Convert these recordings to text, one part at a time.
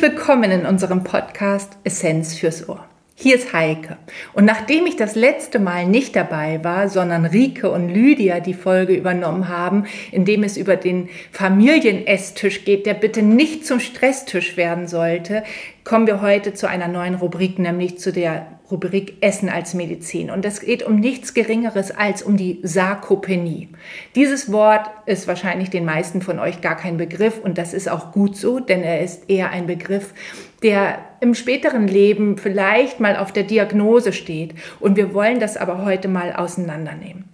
Herzlich willkommen in unserem Podcast Essenz fürs Ohr. Hier ist Heike. Und nachdem ich das letzte Mal nicht dabei war, sondern Rike und Lydia die Folge übernommen haben, in dem es über den Familienesstisch geht, der bitte nicht zum Stresstisch werden sollte, kommen wir heute zu einer neuen Rubrik, nämlich zu der Rubrik Essen als Medizin. Und es geht um nichts Geringeres als um die Sarkopenie. Dieses Wort ist wahrscheinlich den meisten von euch gar kein Begriff und das ist auch gut so, denn er ist eher ein Begriff, der im späteren Leben vielleicht mal auf der Diagnose steht. Und wir wollen das aber heute mal auseinandernehmen.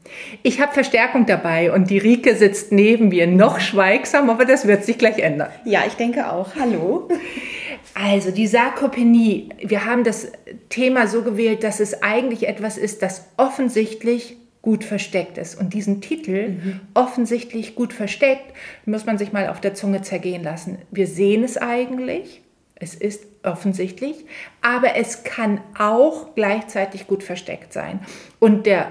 Ich habe Verstärkung dabei und die Rike sitzt neben mir, noch schweigsam, aber das wird sich gleich ändern. Ja, ich denke auch. Hallo. Also die Sarkopenie, wir haben das Thema so gewählt, dass es eigentlich etwas ist, das offensichtlich gut versteckt ist. Und diesen Titel, mhm. offensichtlich gut versteckt, muss man sich mal auf der Zunge zergehen lassen. Wir sehen es eigentlich, es ist offensichtlich, aber es kann auch gleichzeitig gut versteckt sein. Und der,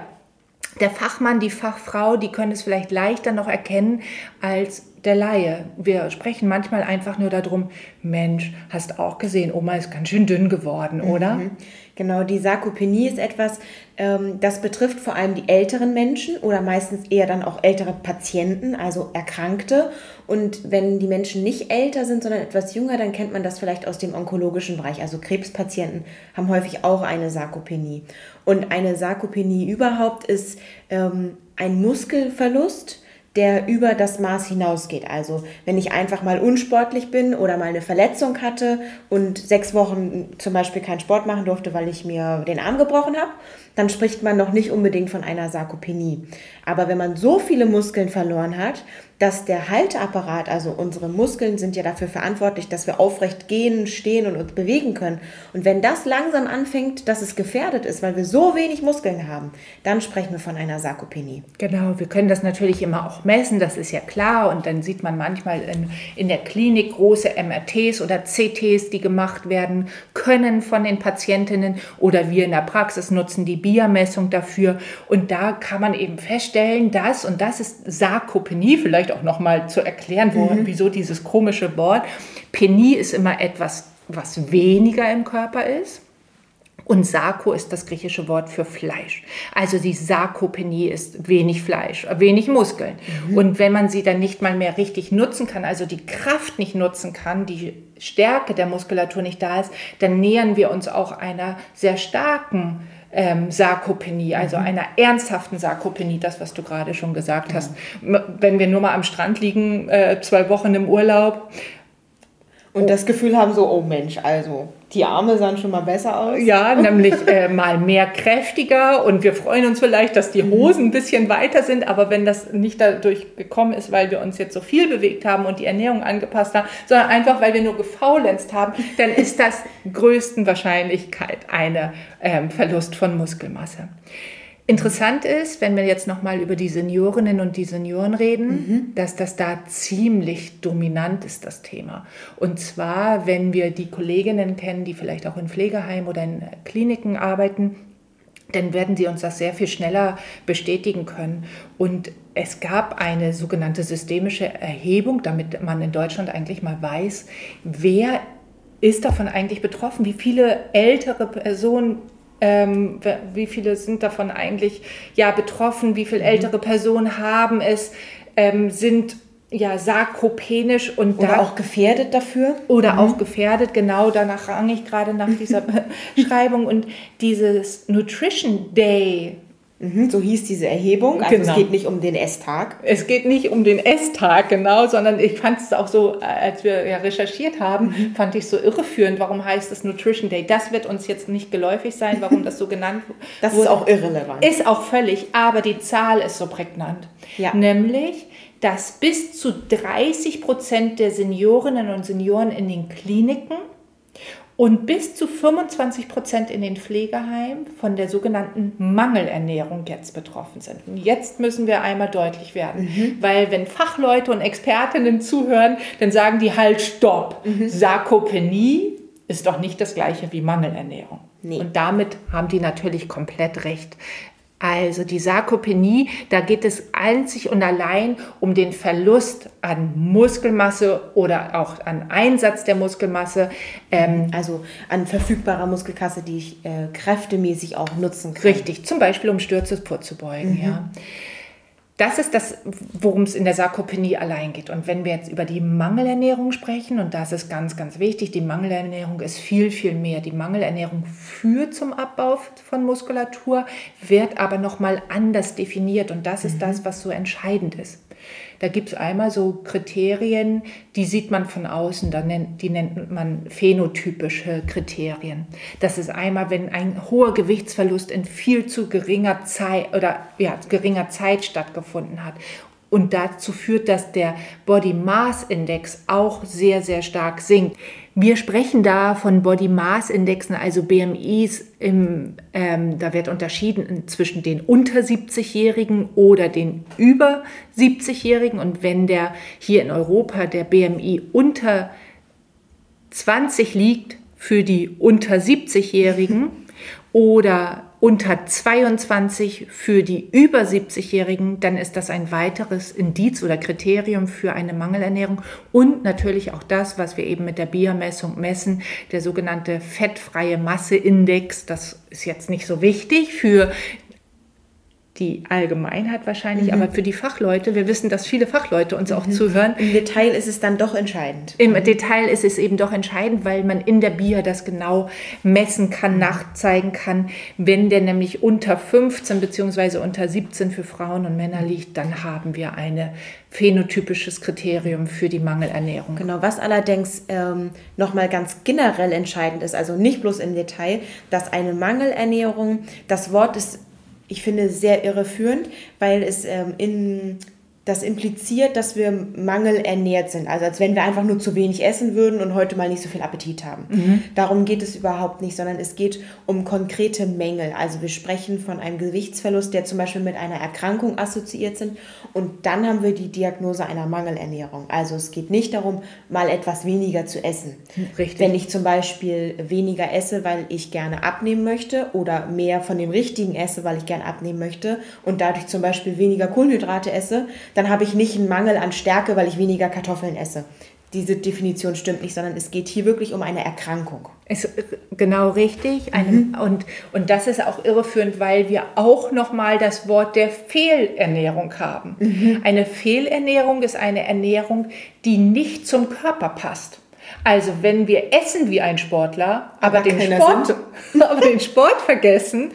der Fachmann, die Fachfrau, die können es vielleicht leichter noch erkennen als der Laie. Wir sprechen manchmal einfach nur darum, Mensch, hast auch gesehen, Oma ist ganz schön dünn geworden, oder? Mhm. Genau, die Sarkopenie ist etwas, ähm, das betrifft vor allem die älteren Menschen oder meistens eher dann auch ältere Patienten, also Erkrankte. Und wenn die Menschen nicht älter sind, sondern etwas jünger, dann kennt man das vielleicht aus dem onkologischen Bereich. Also Krebspatienten haben häufig auch eine Sarkopenie. Und eine Sarkopenie überhaupt ist ähm, ein Muskelverlust der über das Maß hinausgeht. Also wenn ich einfach mal unsportlich bin oder mal eine Verletzung hatte und sechs Wochen zum Beispiel keinen Sport machen durfte, weil ich mir den Arm gebrochen habe, dann spricht man noch nicht unbedingt von einer Sarkopenie. Aber wenn man so viele Muskeln verloren hat, dass der Halteapparat, also unsere Muskeln sind ja dafür verantwortlich, dass wir aufrecht gehen, stehen und uns bewegen können. Und wenn das langsam anfängt, dass es gefährdet ist, weil wir so wenig Muskeln haben, dann sprechen wir von einer Sarkopenie. Genau, wir können das natürlich immer auch messen, das ist ja klar. Und dann sieht man manchmal in, in der Klinik große MRTs oder CTs, die gemacht werden können von den Patientinnen. Oder wir in der Praxis nutzen die BIA-Messung dafür. Und da kann man eben feststellen, dass, und das ist Sarkopenie, vielleicht auch noch mal zu erklären, wo, mhm. wieso dieses komische Wort. Penie ist immer etwas, was weniger im Körper ist. Und Sarko ist das griechische Wort für Fleisch. Also die Sarkopenie ist wenig Fleisch, wenig Muskeln. Mhm. Und wenn man sie dann nicht mal mehr richtig nutzen kann, also die Kraft nicht nutzen kann, die Stärke der Muskulatur nicht da ist, dann nähern wir uns auch einer sehr starken ähm, Sarkopenie, also mhm. einer ernsthaften Sarkopenie, das, was du gerade schon gesagt ja. hast. Wenn wir nur mal am Strand liegen, äh, zwei Wochen im Urlaub. Und oh. das Gefühl haben so, oh Mensch, also die Arme sahen schon mal besser aus. Ja, nämlich äh, mal mehr kräftiger und wir freuen uns vielleicht, dass die Hosen ein bisschen weiter sind, aber wenn das nicht dadurch gekommen ist, weil wir uns jetzt so viel bewegt haben und die Ernährung angepasst haben, sondern einfach, weil wir nur gefaulenzt haben, dann ist das größten Wahrscheinlichkeit eine ähm, Verlust von Muskelmasse. Interessant ist, wenn wir jetzt nochmal über die Seniorinnen und die Senioren reden, mhm. dass das da ziemlich dominant ist, das Thema. Und zwar, wenn wir die Kolleginnen kennen, die vielleicht auch in Pflegeheimen oder in Kliniken arbeiten, dann werden sie uns das sehr viel schneller bestätigen können. Und es gab eine sogenannte systemische Erhebung, damit man in Deutschland eigentlich mal weiß, wer ist davon eigentlich betroffen, wie viele ältere Personen ähm, wie viele sind davon eigentlich ja betroffen? Wie viele mhm. ältere Personen haben es? Ähm, sind ja sarkopenisch und oder da, auch gefährdet dafür oder mhm. auch gefährdet genau danach rang ich gerade nach dieser Beschreibung und dieses Nutrition Day Mhm, so hieß diese Erhebung. Also genau. es geht nicht um den Esstag. Es geht nicht um den Esstag, genau, sondern ich fand es auch so, als wir ja recherchiert haben, mhm. fand ich so irreführend. Warum heißt es Nutrition Day? Das wird uns jetzt nicht geläufig sein, warum das so genannt wurde. Das ist auch irrelevant. Ist auch völlig, aber die Zahl ist so prägnant. Ja. Nämlich, dass bis zu 30 Prozent der Seniorinnen und Senioren in den Kliniken und bis zu 25 Prozent in den Pflegeheimen von der sogenannten Mangelernährung jetzt betroffen sind. Und jetzt müssen wir einmal deutlich werden, mhm. weil wenn Fachleute und Expertinnen zuhören, dann sagen die halt Stopp. Mhm. Sarkopenie ist doch nicht das gleiche wie Mangelernährung. Nee. Und damit haben die natürlich komplett recht. Also die Sarkopenie, da geht es einzig und allein um den Verlust an Muskelmasse oder auch an Einsatz der Muskelmasse. Ähm, also an verfügbarer Muskelkasse, die ich äh, kräftemäßig auch nutzen kann. Richtig, zum Beispiel um Stürze vorzubeugen. Mhm. Ja. Das ist das, worum es in der Sarkopenie allein geht. Und wenn wir jetzt über die Mangelernährung sprechen, und das ist ganz, ganz wichtig, die Mangelernährung ist viel, viel mehr. Die Mangelernährung führt zum Abbau von Muskulatur, wird aber nochmal anders definiert. Und das ist mhm. das, was so entscheidend ist. Da gibt es einmal so Kriterien, die sieht man von außen, die nennt man phänotypische Kriterien. Das ist einmal, wenn ein hoher Gewichtsverlust in viel zu geringer Zeit oder ja, geringer Zeit stattgefunden hat und dazu führt, dass der Body Mass Index auch sehr, sehr stark sinkt. Wir sprechen da von Body Mass Indexen, also BMIs. Im, ähm, da wird unterschieden zwischen den unter 70-Jährigen oder den über 70-Jährigen. Und wenn der hier in Europa der BMI unter 20 liegt für die unter 70-Jährigen oder unter 22 für die über 70-Jährigen, dann ist das ein weiteres Indiz oder Kriterium für eine Mangelernährung. Und natürlich auch das, was wir eben mit der Biermessung messen, der sogenannte fettfreie Masseindex. Das ist jetzt nicht so wichtig für die Allgemeinheit wahrscheinlich, mhm. aber für die Fachleute, wir wissen, dass viele Fachleute uns auch mhm. zuhören. Im Detail ist es dann doch entscheidend. Im mhm. Detail ist es eben doch entscheidend, weil man in der BIA das genau messen kann, mhm. nachzeigen kann. Wenn der nämlich unter 15 bzw. unter 17 für Frauen und Männer liegt, dann haben wir ein phänotypisches Kriterium für die Mangelernährung. Genau, was allerdings ähm, nochmal ganz generell entscheidend ist, also nicht bloß im Detail, dass eine Mangelernährung, das Wort ist ich finde, sehr irreführend, weil es ähm, in das impliziert, dass wir mangelernährt sind. Also als wenn wir einfach nur zu wenig essen würden und heute mal nicht so viel Appetit haben. Mhm. Darum geht es überhaupt nicht, sondern es geht um konkrete Mängel. Also wir sprechen von einem Gewichtsverlust, der zum Beispiel mit einer Erkrankung assoziiert sind. Und dann haben wir die Diagnose einer Mangelernährung. Also es geht nicht darum, mal etwas weniger zu essen. Richtig. Wenn ich zum Beispiel weniger esse, weil ich gerne abnehmen möchte oder mehr von dem Richtigen esse, weil ich gerne abnehmen möchte und dadurch zum Beispiel weniger Kohlenhydrate esse, dann habe ich nicht einen Mangel an Stärke, weil ich weniger Kartoffeln esse. Diese Definition stimmt nicht, sondern es geht hier wirklich um eine Erkrankung. Ist genau richtig. Mhm. Und, und das ist auch irreführend, weil wir auch nochmal das Wort der Fehlernährung haben. Mhm. Eine Fehlernährung ist eine Ernährung, die nicht zum Körper passt. Also wenn wir essen wie ein Sportler, aber, aber den, Sport, aber den Sport vergessen,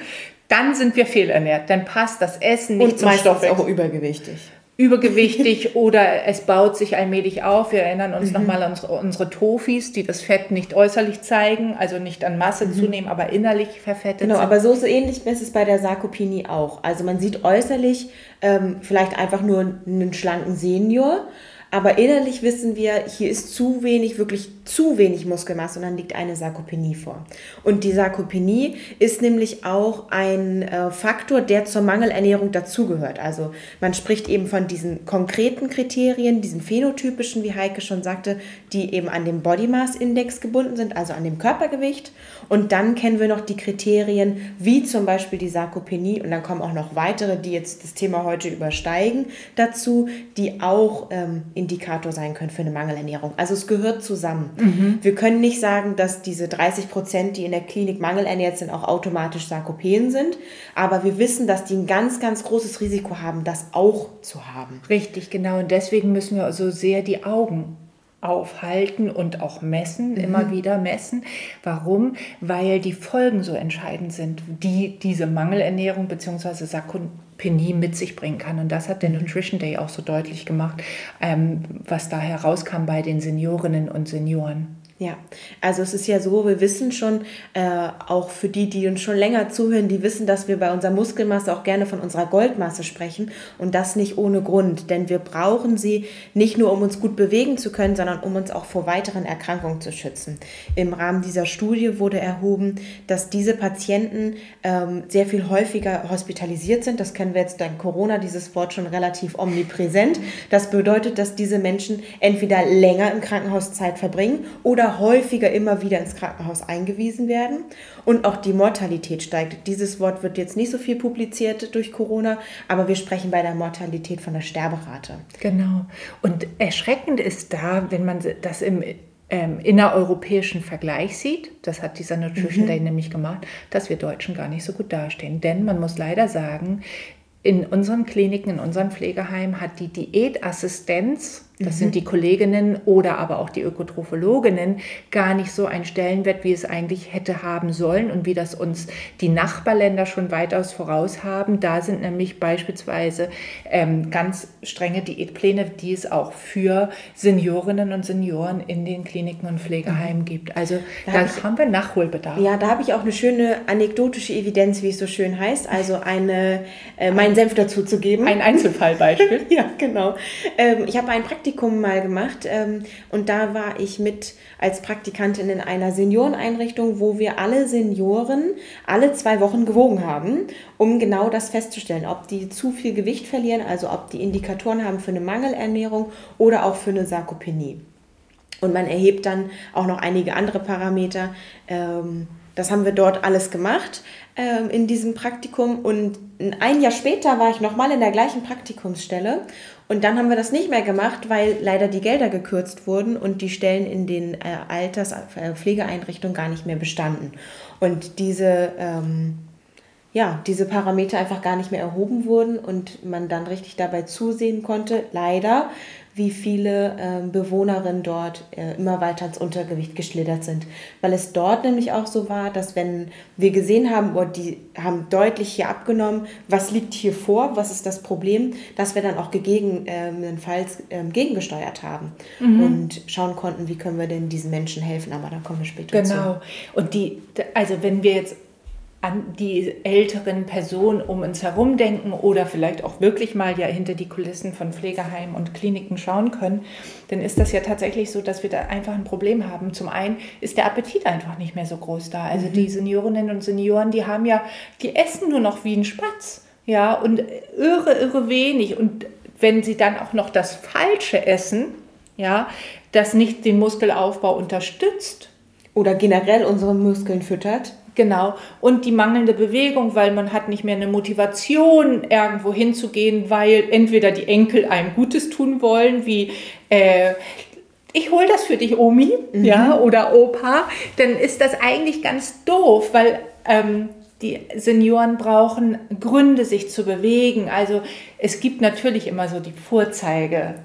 dann sind wir fehlernährt. Dann passt das Essen nicht Und zum Stoffwechsel. auch übergewichtig übergewichtig oder es baut sich allmählich auf. Wir erinnern uns mhm. nochmal an unsere, unsere Tofis, die das Fett nicht äußerlich zeigen, also nicht an Masse mhm. zunehmen, aber innerlich verfettet genau, sind. aber so, so ähnlich ist es bei der Sarkopenie auch. Also man sieht äußerlich ähm, vielleicht einfach nur einen schlanken Senior, aber innerlich wissen wir, hier ist zu wenig, wirklich zu wenig Muskelmasse und dann liegt eine Sarkopenie vor. Und die Sarkopenie ist nämlich auch ein äh, Faktor, der zur Mangelernährung dazugehört. Also man spricht eben von diesen konkreten Kriterien, diesen phänotypischen, wie Heike schon sagte, die eben an dem Body Mass Index gebunden sind, also an dem Körpergewicht. Und dann kennen wir noch die Kriterien, wie zum Beispiel die Sarkopenie. Und dann kommen auch noch weitere, die jetzt das Thema heute übersteigen, dazu, die auch ähm, Indikator sein können für eine Mangelernährung. Also es gehört zusammen. Mhm. Wir können nicht sagen, dass diese 30 Prozent, die in der Klinik mangelernährt sind, auch automatisch Sarkopenen sind. Aber wir wissen, dass die ein ganz, ganz großes Risiko haben, das auch zu haben. Richtig, genau. Und deswegen müssen wir so sehr die Augen aufhalten und auch messen, mhm. immer wieder messen. Warum? Weil die Folgen so entscheidend sind, die diese Mangelernährung bzw. Sarkopenie mit sich bringen kann. Und das hat der mhm. Nutrition Day auch so deutlich gemacht, ähm, was da herauskam bei den Seniorinnen und Senioren. Ja, also es ist ja so, wir wissen schon, äh, auch für die, die uns schon länger zuhören, die wissen, dass wir bei unserer Muskelmasse auch gerne von unserer Goldmasse sprechen und das nicht ohne Grund, denn wir brauchen sie nicht nur, um uns gut bewegen zu können, sondern um uns auch vor weiteren Erkrankungen zu schützen. Im Rahmen dieser Studie wurde erhoben, dass diese Patienten ähm, sehr viel häufiger hospitalisiert sind. Das kennen wir jetzt dank Corona, dieses Wort schon relativ omnipräsent. Das bedeutet, dass diese Menschen entweder länger im Krankenhaus Zeit verbringen oder Häufiger immer wieder ins Krankenhaus eingewiesen werden und auch die Mortalität steigt. Dieses Wort wird jetzt nicht so viel publiziert durch Corona, aber wir sprechen bei der Mortalität von der Sterberate. Genau. Und erschreckend ist da, wenn man das im ähm, innereuropäischen Vergleich sieht, das hat dieser Nutrition mhm. Day nämlich gemacht, dass wir Deutschen gar nicht so gut dastehen. Denn man muss leider sagen, in unseren Kliniken, in unseren Pflegeheimen hat die Diätassistenz das mhm. sind die Kolleginnen oder aber auch die Ökotrophologinnen, gar nicht so ein Stellenwert, wie es eigentlich hätte haben sollen und wie das uns die Nachbarländer schon weitaus voraus haben. Da sind nämlich beispielsweise ähm, ganz strenge Diätpläne, die es auch für Seniorinnen und Senioren in den Kliniken und Pflegeheimen mhm. gibt. Also da, da hab haben wir Nachholbedarf. Ja, da habe ich auch eine schöne anekdotische Evidenz, wie es so schön heißt, also eine, äh, meinen Senf dazu zu geben. Ein Einzelfallbeispiel. ja, genau. Ähm, ich habe ein Praktikum Praktikum mal gemacht ähm, und da war ich mit als Praktikantin in einer Senioreneinrichtung, wo wir alle Senioren alle zwei Wochen gewogen haben, um genau das festzustellen, ob die zu viel Gewicht verlieren, also ob die Indikatoren haben für eine Mangelernährung oder auch für eine Sarkopenie. Und man erhebt dann auch noch einige andere Parameter. Ähm, das haben wir dort alles gemacht ähm, in diesem Praktikum. Und ein Jahr später war ich nochmal in der gleichen Praktikumsstelle und dann haben wir das nicht mehr gemacht, weil leider die Gelder gekürzt wurden und die Stellen in den äh, Alterspflegeeinrichtungen gar nicht mehr bestanden. Und diese, ähm, ja, diese Parameter einfach gar nicht mehr erhoben wurden und man dann richtig dabei zusehen konnte, leider, wie viele äh, Bewohnerinnen dort äh, immer weiter ins Untergewicht geschlittert sind. Weil es dort nämlich auch so war, dass wenn wir gesehen haben, oh, die haben deutlich hier abgenommen, was liegt hier vor, was ist das Problem, dass wir dann auch gegebenenfalls ähm, gegengesteuert haben mhm. und schauen konnten, wie können wir denn diesen Menschen helfen. Aber da kommen wir später genau. zu. Genau. Und die, also wenn wir jetzt an die älteren Personen um uns herum denken oder vielleicht auch wirklich mal ja hinter die Kulissen von Pflegeheimen und Kliniken schauen können, dann ist das ja tatsächlich so, dass wir da einfach ein Problem haben. Zum einen ist der Appetit einfach nicht mehr so groß da. Also mhm. die Seniorinnen und Senioren, die haben ja, die essen nur noch wie ein Spatz. Ja, und irre, irre wenig. Und wenn sie dann auch noch das Falsche essen, ja, das nicht den Muskelaufbau unterstützt. Oder generell unsere Muskeln füttert Genau. Und die mangelnde Bewegung, weil man hat nicht mehr eine Motivation, irgendwo hinzugehen, weil entweder die Enkel einem Gutes tun wollen, wie äh, ich hole das für dich, Omi, mhm. ja, oder Opa, dann ist das eigentlich ganz doof, weil ähm, die Senioren brauchen Gründe, sich zu bewegen. Also es gibt natürlich immer so die Vorzeige.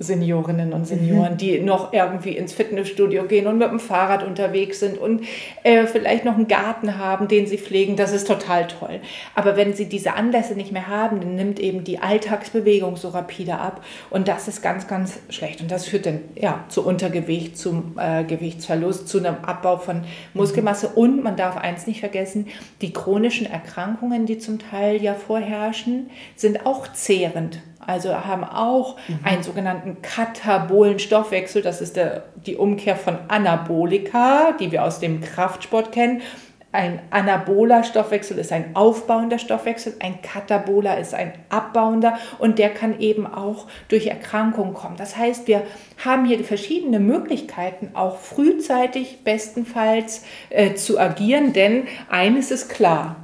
Seniorinnen und Senioren, mhm. die noch irgendwie ins Fitnessstudio gehen und mit dem Fahrrad unterwegs sind und äh, vielleicht noch einen Garten haben, den sie pflegen. Das ist total toll. Aber wenn sie diese Anlässe nicht mehr haben, dann nimmt eben die Alltagsbewegung so rapide ab. Und das ist ganz, ganz schlecht. Und das führt dann ja, zu Untergewicht, zum äh, Gewichtsverlust, zu einem Abbau von Muskelmasse. Mhm. Und man darf eins nicht vergessen, die chronischen Erkrankungen, die zum Teil ja vorherrschen, sind auch zehrend also haben auch mhm. einen sogenannten katabolen Stoffwechsel. Das ist der, die Umkehr von Anabolika, die wir aus dem Kraftsport kennen. Ein anaboler Stoffwechsel ist ein aufbauender Stoffwechsel, ein kataboler ist ein abbauender und der kann eben auch durch Erkrankungen kommen. Das heißt, wir haben hier verschiedene Möglichkeiten, auch frühzeitig bestenfalls äh, zu agieren, denn eines ist klar,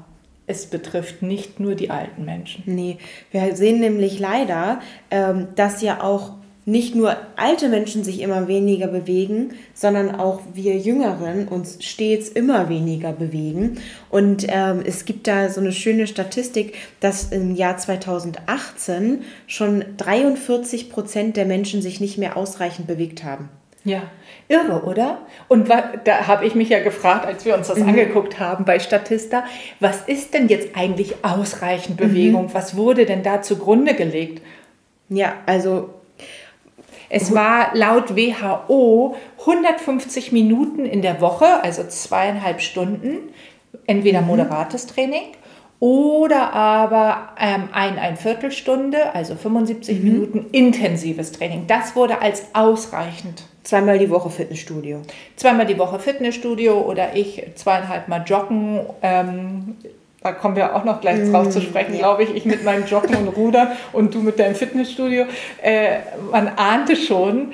es betrifft nicht nur die alten Menschen. Nee, wir sehen nämlich leider, ähm, dass ja auch nicht nur alte Menschen sich immer weniger bewegen, sondern auch wir Jüngeren uns stets immer weniger bewegen. Und ähm, es gibt da so eine schöne Statistik, dass im Jahr 2018 schon 43 Prozent der Menschen sich nicht mehr ausreichend bewegt haben. Ja, irre, oder? Und da habe ich mich ja gefragt, als wir uns das mhm. angeguckt haben bei Statista, was ist denn jetzt eigentlich ausreichend Bewegung? Mhm. Was wurde denn da zugrunde gelegt? Ja, also es war laut WHO 150 Minuten in der Woche, also zweieinhalb Stunden, entweder mhm. moderates Training oder aber ähm, ein, ein Viertelstunde, also 75 mhm. Minuten intensives Training. Das wurde als ausreichend Zweimal die Woche Fitnessstudio. Zweimal die Woche Fitnessstudio oder ich zweieinhalb Mal joggen. Ähm, da kommen wir auch noch gleich drauf zu sprechen, glaube ich, ich mit meinem Joggen und Rudern und du mit deinem Fitnessstudio. Äh, man ahnte schon,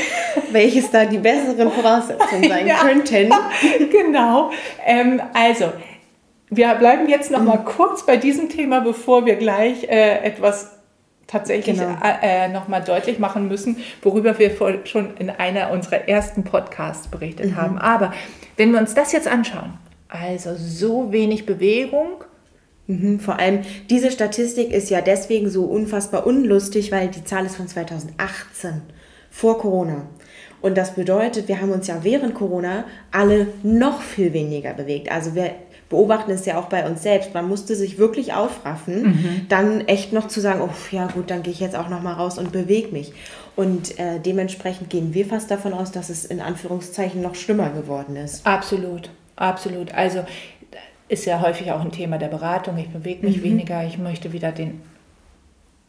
welches da die besseren Voraussetzungen sein ja, könnten. genau. Ähm, also, wir bleiben jetzt noch mal mhm. kurz bei diesem Thema, bevor wir gleich äh, etwas tatsächlich genau. äh, nochmal deutlich machen müssen, worüber wir vor, schon in einer unserer ersten Podcasts berichtet mhm. haben. Aber wenn wir uns das jetzt anschauen, also so wenig Bewegung. Mhm, vor allem diese Statistik ist ja deswegen so unfassbar unlustig, weil die Zahl ist von 2018, vor Corona. Und das bedeutet, wir haben uns ja während Corona alle noch viel weniger bewegt. Also wir beobachten es ja auch bei uns selbst. Man musste sich wirklich aufraffen, mhm. dann echt noch zu sagen, oh ja gut, dann gehe ich jetzt auch noch mal raus und bewege mich. Und äh, dementsprechend gehen wir fast davon aus, dass es in Anführungszeichen noch schlimmer geworden ist. Absolut. Absolut. Also ist ja häufig auch ein Thema der Beratung. Ich bewege mich mhm. weniger, ich möchte wieder den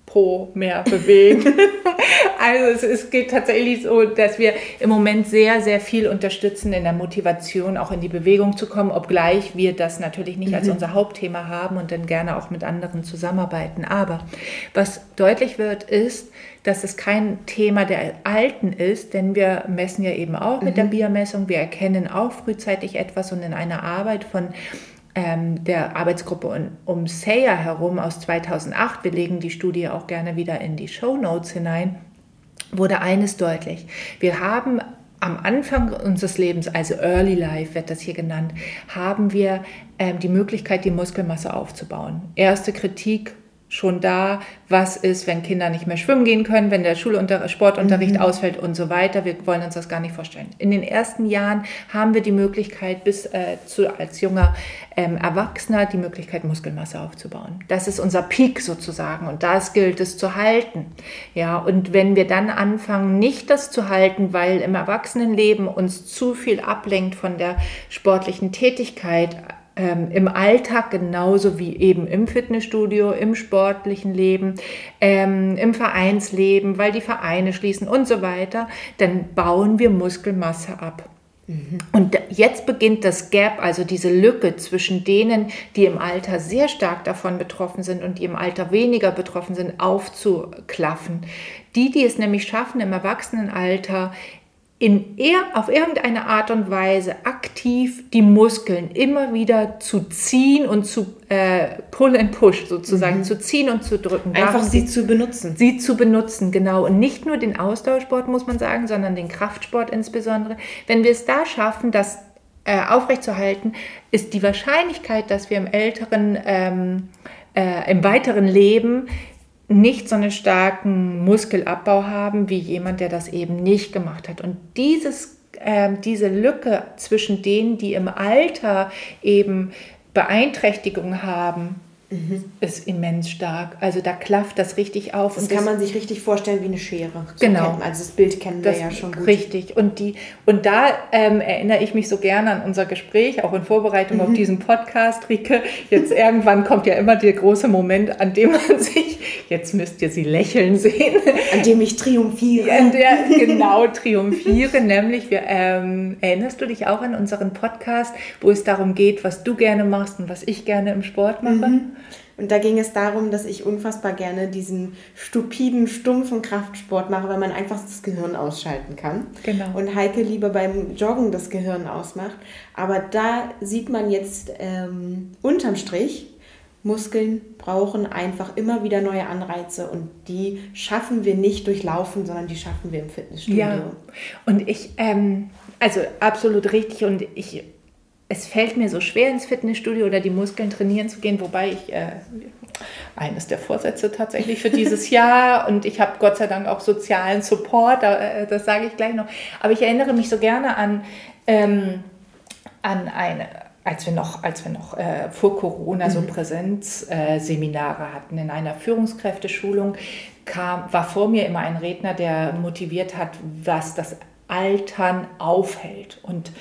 Po mehr bewegen. also es, es, geht tatsächlich so, dass wir im Moment sehr, sehr viel unterstützen in der Motivation, auch in die Bewegung zu kommen, obgleich wir das natürlich nicht mhm. als unser Hauptthema haben und dann gerne auch mit anderen zusammenarbeiten. Aber was deutlich wird, ist, dass es kein Thema der Alten ist, denn wir messen ja eben auch mit mhm. der Biermessung. Wir erkennen auch frühzeitig etwas und in einer Arbeit von ähm, der Arbeitsgruppe um Sayer herum aus 2008, wir legen die Studie auch gerne wieder in die Show Notes hinein, wurde eines deutlich. Wir haben am Anfang unseres Lebens, also Early Life wird das hier genannt, haben wir ähm, die Möglichkeit, die Muskelmasse aufzubauen. Erste Kritik schon da, was ist, wenn Kinder nicht mehr schwimmen gehen können, wenn der Schulunter Sportunterricht mhm. ausfällt und so weiter. Wir wollen uns das gar nicht vorstellen. In den ersten Jahren haben wir die Möglichkeit, bis äh, zu, als junger ähm, Erwachsener die Möglichkeit, Muskelmasse aufzubauen. Das ist unser Peak sozusagen und das gilt es zu halten. Ja, und wenn wir dann anfangen, nicht das zu halten, weil im Erwachsenenleben uns zu viel ablenkt von der sportlichen Tätigkeit, ähm, im Alltag genauso wie eben im Fitnessstudio, im sportlichen Leben, ähm, im Vereinsleben, weil die Vereine schließen und so weiter, dann bauen wir Muskelmasse ab. Mhm. Und jetzt beginnt das Gap, also diese Lücke zwischen denen, die im Alter sehr stark davon betroffen sind und die im Alter weniger betroffen sind, aufzuklaffen. Die, die es nämlich schaffen, im Erwachsenenalter in er, auf irgendeine Art und Weise aktiv die Muskeln immer wieder zu ziehen und zu äh, pull and push sozusagen, mhm. zu ziehen und zu drücken. Einfach Darum sie zu benutzen. Sie zu benutzen, genau. Und nicht nur den Ausdauersport, muss man sagen, sondern den Kraftsport insbesondere. Wenn wir es da schaffen, das äh, aufrechtzuerhalten, ist die Wahrscheinlichkeit, dass wir im älteren, ähm, äh, im weiteren Leben nicht so einen starken Muskelabbau haben wie jemand, der das eben nicht gemacht hat. Und dieses, äh, diese Lücke zwischen denen, die im Alter eben Beeinträchtigungen haben, mhm. ist immens stark. Also da klafft das richtig auf. Das kann das, man sich richtig vorstellen wie eine Schere. So genau. also das Bild kennen wir das, ja schon gut. Richtig. Und, die, und da ähm, erinnere ich mich so gerne an unser Gespräch, auch in Vorbereitung mhm. auf diesen Podcast, Rike. Jetzt irgendwann kommt ja immer der große Moment, an dem man sich, jetzt müsst ihr sie lächeln sehen. An dem ich triumphiere. An der genau triumphiere, nämlich, wir, ähm, erinnerst du dich auch an unseren Podcast, wo es darum geht, was du gerne machst und was ich gerne im Sport mache? Mhm. Und da ging es darum, dass ich unfassbar gerne diesen stupiden, stumpfen Kraftsport mache, weil man einfach das Gehirn ausschalten kann. Genau. Und Heike lieber beim Joggen das Gehirn ausmacht. Aber da sieht man jetzt ähm, unterm Strich, Muskeln brauchen einfach immer wieder neue Anreize und die schaffen wir nicht durch Laufen, sondern die schaffen wir im Fitnessstudio. Ja, und ich, ähm, also absolut richtig und ich es fällt mir so schwer, ins Fitnessstudio oder die Muskeln trainieren zu gehen, wobei ich äh, eines der Vorsätze tatsächlich für dieses Jahr und ich habe Gott sei Dank auch sozialen Support, äh, das sage ich gleich noch. Aber ich erinnere mich so gerne an, ähm, an eine, als wir noch, als wir noch äh, vor Corona so mhm. Präsenzseminare hatten in einer Führungskräfteschulung, kam, war vor mir immer ein Redner, der motiviert hat, was das Altern aufhält und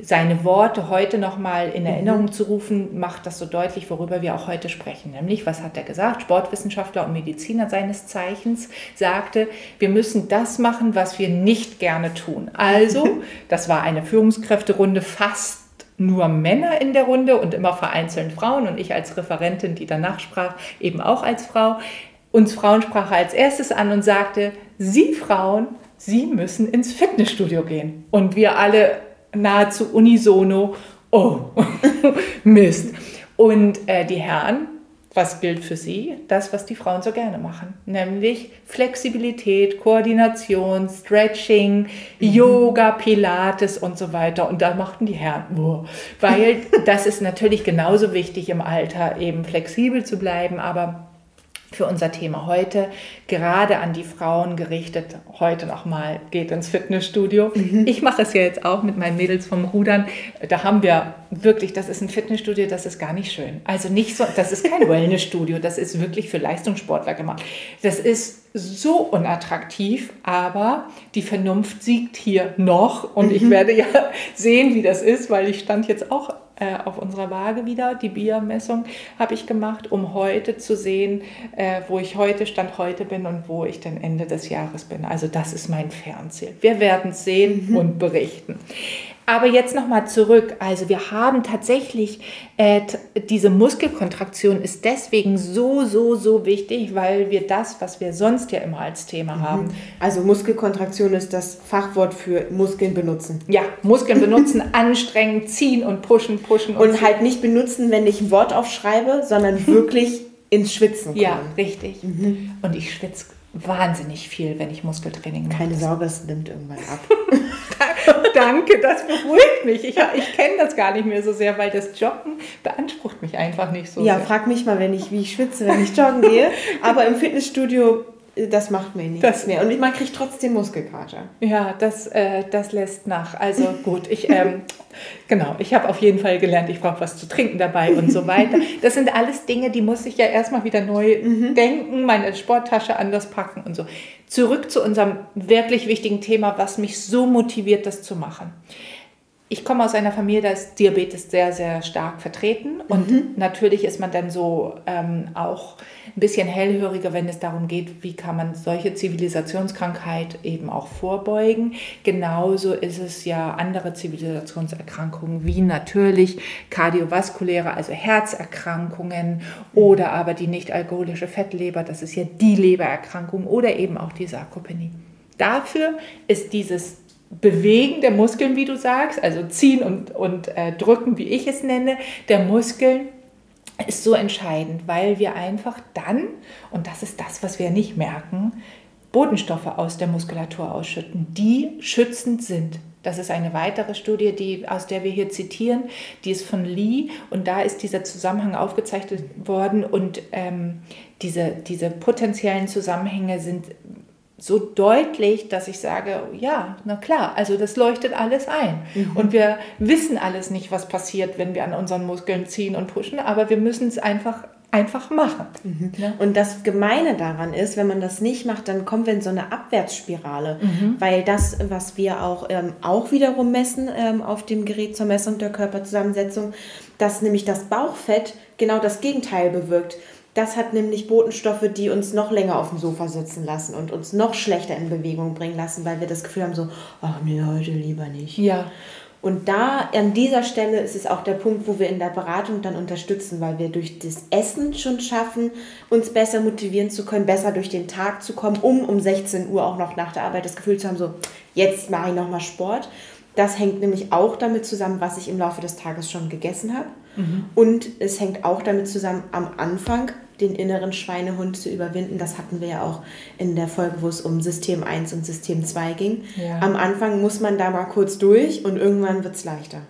seine Worte heute nochmal in mhm. Erinnerung mhm. zu rufen, macht das so deutlich, worüber wir auch heute sprechen. Nämlich, was hat er gesagt? Sportwissenschaftler und Mediziner seines Zeichens sagte, wir müssen das machen, was wir nicht gerne tun. Also, das war eine Führungskräfterunde fast nur Männer in der Runde und immer vereinzelt Frauen und ich als Referentin, die danach sprach, eben auch als Frau. Uns Frauen sprach als erstes an und sagte, Sie Frauen, Sie müssen ins Fitnessstudio gehen. Und wir alle nahezu unisono, oh, Mist. Und äh, die Herren was gilt für Sie? Das, was die Frauen so gerne machen, nämlich Flexibilität, Koordination, Stretching, mhm. Yoga, Pilates und so weiter. Und da machten die Herren, oh, weil das ist natürlich genauso wichtig im Alter, eben flexibel zu bleiben, aber für unser Thema heute, gerade an die Frauen gerichtet. Heute nochmal, geht ins Fitnessstudio. Mhm. Ich mache es ja jetzt auch mit meinen Mädels vom Rudern. Da haben wir wirklich, das ist ein Fitnessstudio, das ist gar nicht schön. Also nicht so, das ist kein Wellnessstudio, das ist wirklich für Leistungssportler gemacht. Das ist so unattraktiv, aber die Vernunft siegt hier noch und mhm. ich werde ja sehen, wie das ist, weil ich stand jetzt auch äh, auf unserer Waage wieder. Die Biermessung habe ich gemacht, um heute zu sehen, äh, wo ich heute, Stand heute bin und wo ich dann Ende des Jahres bin. Also das ist mein Fernziel. Wir werden es sehen mhm. und berichten. Aber jetzt nochmal zurück. Also wir haben tatsächlich, äh, diese Muskelkontraktion ist deswegen so, so, so wichtig, weil wir das, was wir sonst ja immer als Thema mhm. haben. Also Muskelkontraktion ist das Fachwort für Muskeln benutzen. Ja, Muskeln benutzen, anstrengen, ziehen und pushen, pushen. Und, und halt nicht benutzen, wenn ich ein Wort aufschreibe, sondern wirklich ins Schwitzen kommen. Ja, richtig. Mhm. Und ich schwitze wahnsinnig viel, wenn ich Muskeltraining mache. Keine Sorge, es nimmt irgendwann ab. Danke, das beruhigt mich. Ich, ich kenne das gar nicht mehr so sehr, weil das Joggen beansprucht mich einfach nicht so ja, sehr. Ja, frag mich mal, wenn ich, wie ich schwitze, wenn ich joggen gehe. Aber im Fitnessstudio das macht mir nichts das, mehr. Und man kriegt trotzdem Muskelkater. Ja, das, äh, das lässt nach. Also gut, ich, ähm, genau, ich habe auf jeden Fall gelernt, ich brauche was zu trinken dabei und so weiter. Das sind alles Dinge, die muss ich ja erstmal wieder neu mhm. denken, meine Sporttasche anders packen und so. Zurück zu unserem wirklich wichtigen Thema, was mich so motiviert, das zu machen ich komme aus einer Familie, da ist Diabetes sehr, sehr stark vertreten. Und mhm. natürlich ist man dann so ähm, auch ein bisschen hellhöriger, wenn es darum geht, wie kann man solche Zivilisationskrankheit eben auch vorbeugen. Genauso ist es ja andere Zivilisationserkrankungen wie natürlich kardiovaskuläre, also Herzerkrankungen mhm. oder aber die nicht-alkoholische Fettleber, das ist ja die Lebererkrankung oder eben auch die Sarkopenie. Dafür ist dieses Bewegen der Muskeln, wie du sagst, also ziehen und, und äh, drücken, wie ich es nenne, der Muskeln ist so entscheidend, weil wir einfach dann, und das ist das, was wir nicht merken, Botenstoffe aus der Muskulatur ausschütten, die schützend sind. Das ist eine weitere Studie, die, aus der wir hier zitieren, die ist von Lee und da ist dieser Zusammenhang aufgezeichnet worden und ähm, diese, diese potenziellen Zusammenhänge sind so deutlich, dass ich sage, ja, na klar, also das leuchtet alles ein. Mhm. Und wir wissen alles nicht, was passiert, wenn wir an unseren Muskeln ziehen und pushen, aber wir müssen es einfach einfach machen. Mhm. Ja? Und das Gemeine daran ist, wenn man das nicht macht, dann kommen wir in so eine Abwärtsspirale, mhm. weil das, was wir auch, ähm, auch wiederum messen ähm, auf dem Gerät zur Messung der Körperzusammensetzung, dass nämlich das Bauchfett genau das Gegenteil bewirkt. Das hat nämlich Botenstoffe, die uns noch länger auf dem Sofa sitzen lassen und uns noch schlechter in Bewegung bringen lassen, weil wir das Gefühl haben, so, ach nee, heute lieber nicht. Ja. Und da, an dieser Stelle ist es auch der Punkt, wo wir in der Beratung dann unterstützen, weil wir durch das Essen schon schaffen, uns besser motivieren zu können, besser durch den Tag zu kommen, um um 16 Uhr auch noch nach der Arbeit das Gefühl zu haben, so, jetzt mache ich nochmal Sport. Das hängt nämlich auch damit zusammen, was ich im Laufe des Tages schon gegessen habe. Mhm. Und es hängt auch damit zusammen, am Anfang den inneren Schweinehund zu überwinden. Das hatten wir ja auch in der Folge, wo es um System 1 und System 2 ging. Ja. Am Anfang muss man da mal kurz durch und irgendwann wird es leichter.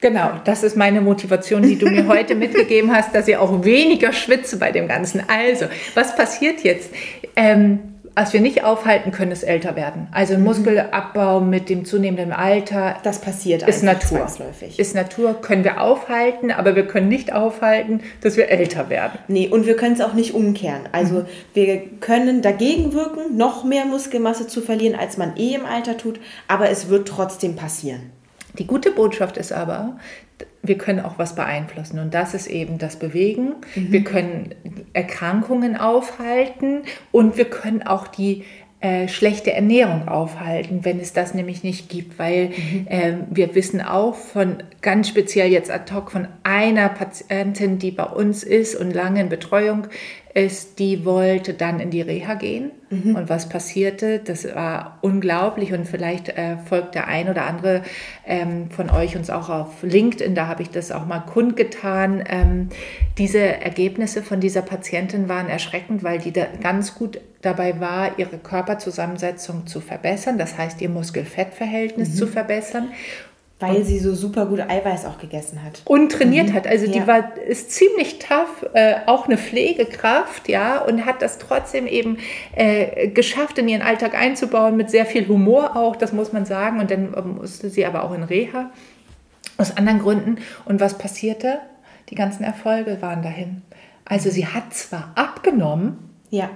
Genau, das ist meine Motivation, die du mir heute mitgegeben hast, dass ich auch weniger schwitze bei dem Ganzen. Also, was passiert jetzt? Ähm, was wir nicht aufhalten können, ist älter werden. Also mhm. Muskelabbau mit dem zunehmenden Alter. Das passiert ist Natur. Zwangsläufig. Ist Natur, können wir aufhalten, aber wir können nicht aufhalten, dass wir älter werden. Nee, und wir können es auch nicht umkehren. Also mhm. wir können dagegen wirken, noch mehr Muskelmasse zu verlieren, als man eh im Alter tut, aber es wird trotzdem passieren. Die gute Botschaft ist aber, wir können auch was beeinflussen und das ist eben das Bewegen. Mhm. Wir können Erkrankungen aufhalten und wir können auch die äh, schlechte Ernährung aufhalten, wenn es das nämlich nicht gibt, weil mhm. äh, wir wissen auch von ganz speziell jetzt ad hoc von einer Patientin, die bei uns ist und lange in Betreuung ist, die wollte dann in die Reha gehen. Mhm. Und was passierte, das war unglaublich und vielleicht äh, folgt der ein oder andere ähm, von euch uns auch auf LinkedIn, da habe ich das auch mal kundgetan. Ähm, diese Ergebnisse von dieser Patientin waren erschreckend, weil die da ganz gut dabei war, ihre Körperzusammensetzung zu verbessern, das heißt ihr Muskelfettverhältnis mhm. zu verbessern. Weil sie so super gut Eiweiß auch gegessen hat. Und trainiert mhm. hat. Also die ja. war, ist ziemlich tough, äh, auch eine Pflegekraft, ja, und hat das trotzdem eben äh, geschafft, in ihren Alltag einzubauen, mit sehr viel Humor auch, das muss man sagen. Und dann musste sie aber auch in Reha, aus anderen Gründen. Und was passierte? Die ganzen Erfolge waren dahin. Also sie hat zwar abgenommen, ja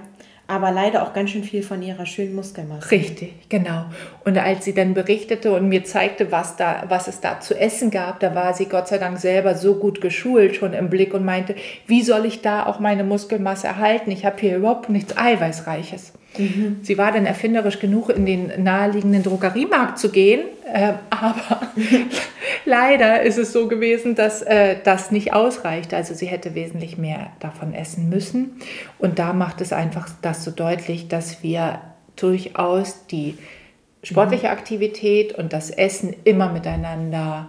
aber leider auch ganz schön viel von ihrer schönen Muskelmasse. Richtig, genau. Und als sie dann berichtete und mir zeigte, was, da, was es da zu essen gab, da war sie Gott sei Dank selber so gut geschult schon im Blick und meinte, wie soll ich da auch meine Muskelmasse erhalten? Ich habe hier überhaupt nichts Eiweißreiches. Mhm. Sie war dann erfinderisch genug, in den naheliegenden Drogeriemarkt zu gehen, äh, aber leider ist es so gewesen, dass äh, das nicht ausreicht. Also sie hätte wesentlich mehr davon essen müssen. Und da macht es einfach das so deutlich, dass wir durchaus die sportliche mhm. Aktivität und das Essen immer miteinander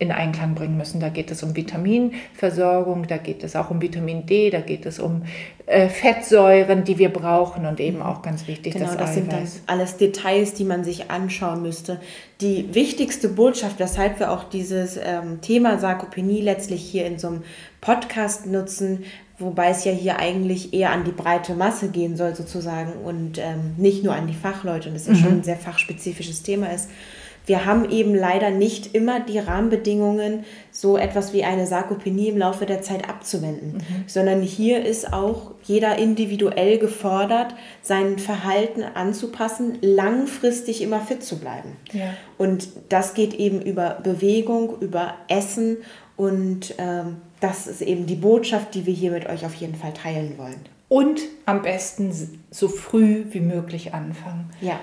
in Einklang bringen müssen. Da geht es um Vitaminversorgung, da geht es auch um Vitamin D, da geht es um äh, Fettsäuren, die wir brauchen und eben auch ganz wichtig genau, das, das sind dann alles Details, die man sich anschauen müsste. Die wichtigste Botschaft, weshalb wir auch dieses ähm, Thema Sarkopenie letztlich hier in so einem Podcast nutzen, wobei es ja hier eigentlich eher an die breite Masse gehen soll sozusagen und ähm, nicht nur an die Fachleute und es ja mhm. schon ein sehr fachspezifisches Thema ist wir haben eben leider nicht immer die Rahmenbedingungen, so etwas wie eine Sarkopenie im Laufe der Zeit abzuwenden, mhm. sondern hier ist auch jeder individuell gefordert, sein Verhalten anzupassen, langfristig immer fit zu bleiben. Ja. Und das geht eben über Bewegung, über Essen und ähm, das ist eben die Botschaft, die wir hier mit euch auf jeden Fall teilen wollen. Und am besten so früh wie möglich anfangen. Ja.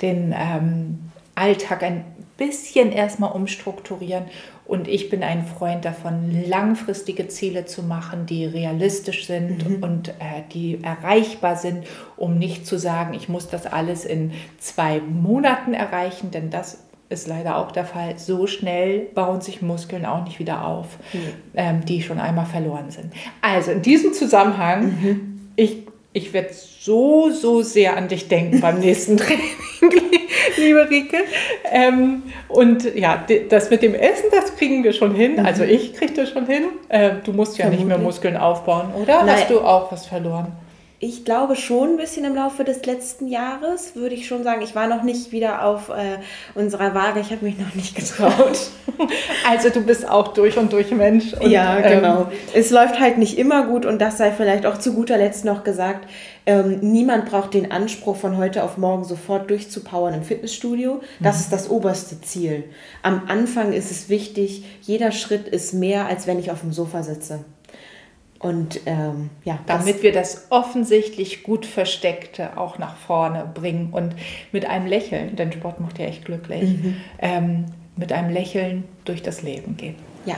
Denn ähm, Alltag ein bisschen erstmal umstrukturieren. Und ich bin ein Freund davon, langfristige Ziele zu machen, die realistisch sind mhm. und äh, die erreichbar sind, um nicht zu sagen, ich muss das alles in zwei Monaten erreichen, denn das ist leider auch der Fall. So schnell bauen sich Muskeln auch nicht wieder auf, mhm. ähm, die schon einmal verloren sind. Also in diesem Zusammenhang, mhm. ich, ich werde so, so sehr an dich denken beim nächsten Training liebe Rike. Ähm, und ja, das mit dem Essen, das kriegen wir schon hin. Mhm. Also ich kriege das schon hin. Äh, du musst ja Vermutlich. nicht mehr Muskeln aufbauen, oder? Nein. Hast du auch was verloren? Ich glaube schon ein bisschen im Laufe des letzten Jahres, würde ich schon sagen. Ich war noch nicht wieder auf äh, unserer Waage, ich habe mich noch nicht getraut. also du bist auch durch und durch Mensch. Und, ja, genau. Ähm, es läuft halt nicht immer gut und das sei vielleicht auch zu guter Letzt noch gesagt. Ähm, niemand braucht den Anspruch, von heute auf morgen sofort durchzupowern im Fitnessstudio. Das mhm. ist das oberste Ziel. Am Anfang ist es wichtig, jeder Schritt ist mehr, als wenn ich auf dem Sofa sitze. Und ähm, ja, damit wir das offensichtlich gut Versteckte auch nach vorne bringen und mit einem Lächeln, denn Sport macht ja echt glücklich, mhm. ähm, mit einem Lächeln durch das Leben gehen. Ja.